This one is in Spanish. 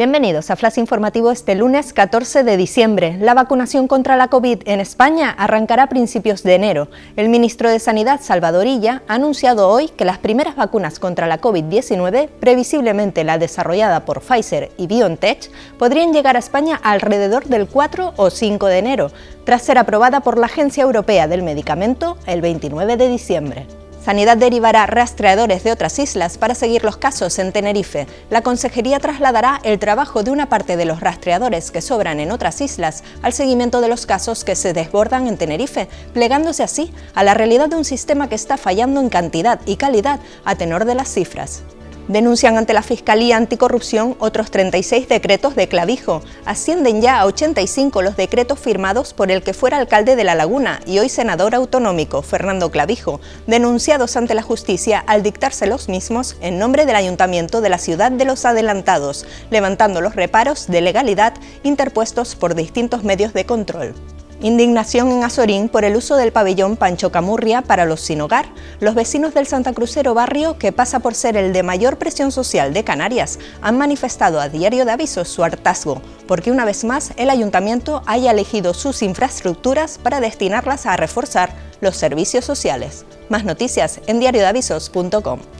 Bienvenidos a Flash Informativo este lunes 14 de diciembre. La vacunación contra la COVID en España arrancará a principios de enero. El ministro de Sanidad, Salvador Illa, ha anunciado hoy que las primeras vacunas contra la COVID-19, previsiblemente la desarrollada por Pfizer y BioNTech, podrían llegar a España alrededor del 4 o 5 de enero, tras ser aprobada por la Agencia Europea del Medicamento el 29 de diciembre. Sanidad derivará rastreadores de otras islas para seguir los casos en Tenerife. La Consejería trasladará el trabajo de una parte de los rastreadores que sobran en otras islas al seguimiento de los casos que se desbordan en Tenerife, plegándose así a la realidad de un sistema que está fallando en cantidad y calidad a tenor de las cifras. Denuncian ante la Fiscalía Anticorrupción otros 36 decretos de clavijo. Ascienden ya a 85 los decretos firmados por el que fuera alcalde de La Laguna y hoy senador autonómico, Fernando Clavijo, denunciados ante la justicia al dictarse los mismos en nombre del Ayuntamiento de la Ciudad de los Adelantados, levantando los reparos de legalidad interpuestos por distintos medios de control. Indignación en Azorín por el uso del pabellón Pancho Camurria para los sin hogar. Los vecinos del Santa Crucero barrio, que pasa por ser el de mayor presión social de Canarias, han manifestado a Diario de Avisos su hartazgo, porque una vez más el ayuntamiento haya elegido sus infraestructuras para destinarlas a reforzar los servicios sociales. Más noticias en diariodeavisos.com.